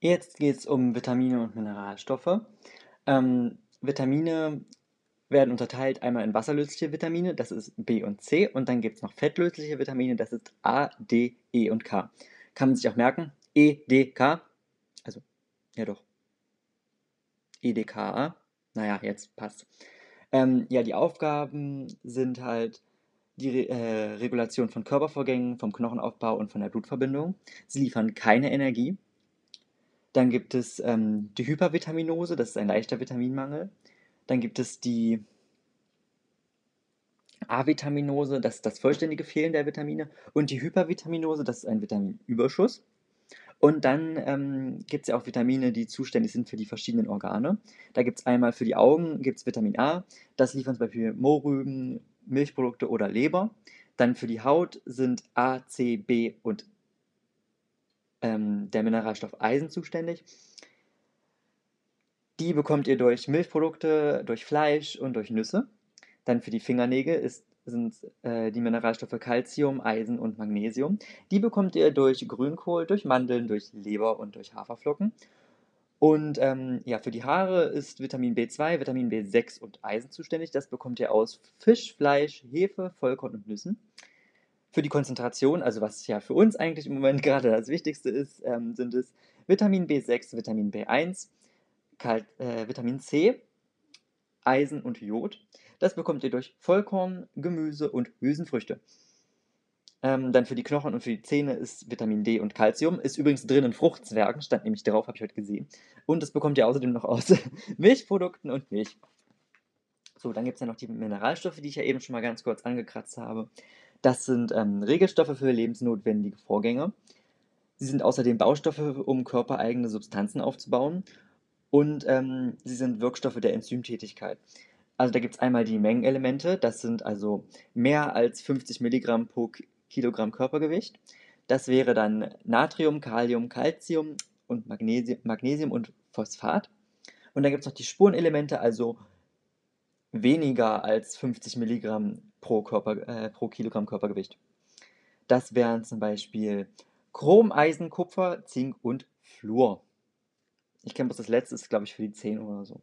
Jetzt geht es um Vitamine und Mineralstoffe. Ähm, Vitamine werden unterteilt einmal in wasserlösliche Vitamine, das ist B und C, und dann gibt es noch fettlösliche Vitamine, das ist A, D, E und K. Kann man sich auch merken, E, D, K, also, ja doch, E, D, K, A, naja, jetzt passt. Ähm, ja, die Aufgaben sind halt die Re äh, Regulation von Körpervorgängen, vom Knochenaufbau und von der Blutverbindung. Sie liefern keine Energie. Dann gibt es ähm, die Hypervitaminose, das ist ein leichter Vitaminmangel. Dann gibt es die Avitaminose, das ist das vollständige Fehlen der Vitamine. Und die Hypervitaminose, das ist ein Vitaminüberschuss. Und dann ähm, gibt es ja auch Vitamine, die zuständig sind für die verschiedenen Organe. Da gibt es einmal für die Augen gibt's Vitamin A, das liefern zum Beispiel Mohrrüben, Milchprodukte oder Leber. Dann für die Haut sind A, C, B und ähm, der Mineralstoff Eisen zuständig. Die bekommt ihr durch Milchprodukte, durch Fleisch und durch Nüsse. Dann für die Fingernägel ist, sind äh, die Mineralstoffe Calcium, Eisen und Magnesium. Die bekommt ihr durch Grünkohl, durch Mandeln, durch Leber und durch Haferflocken. Und ähm, ja, für die Haare ist Vitamin B2, Vitamin B6 und Eisen zuständig. Das bekommt ihr aus Fisch, Fleisch, Hefe, Vollkorn und Nüssen. Für die Konzentration, also was ja für uns eigentlich im Moment gerade das Wichtigste ist, ähm, sind es Vitamin B6, Vitamin B1, Kalt, äh, Vitamin C, Eisen und Jod. Das bekommt ihr durch Vollkorn, Gemüse und Hülsenfrüchte. Ähm, dann für die Knochen und für die Zähne ist Vitamin D und Calcium. Ist übrigens drin in Fruchtzwergen, stand nämlich drauf, habe ich heute gesehen. Und das bekommt ihr außerdem noch aus Milchprodukten und Milch. So, dann gibt es ja noch die Mineralstoffe, die ich ja eben schon mal ganz kurz angekratzt habe. Das sind ähm, Regelstoffe für lebensnotwendige Vorgänge. Sie sind außerdem Baustoffe, um körpereigene Substanzen aufzubauen. Und ähm, sie sind Wirkstoffe der Enzymtätigkeit. Also da gibt es einmal die Mengenelemente, das sind also mehr als 50 Milligramm pro Kilogramm Körpergewicht. Das wäre dann Natrium, Kalium, Calcium und Magnesium, Magnesium und Phosphat. Und dann gibt es noch die Spurenelemente, also weniger als 50 Milligramm pro, Körper, äh, pro Kilogramm Körpergewicht. Das wären zum Beispiel Chrom, Eisen, Kupfer, Zink und Fluor. Ich kenne bloß das letzte, ist glaube ich für die 10 oder so.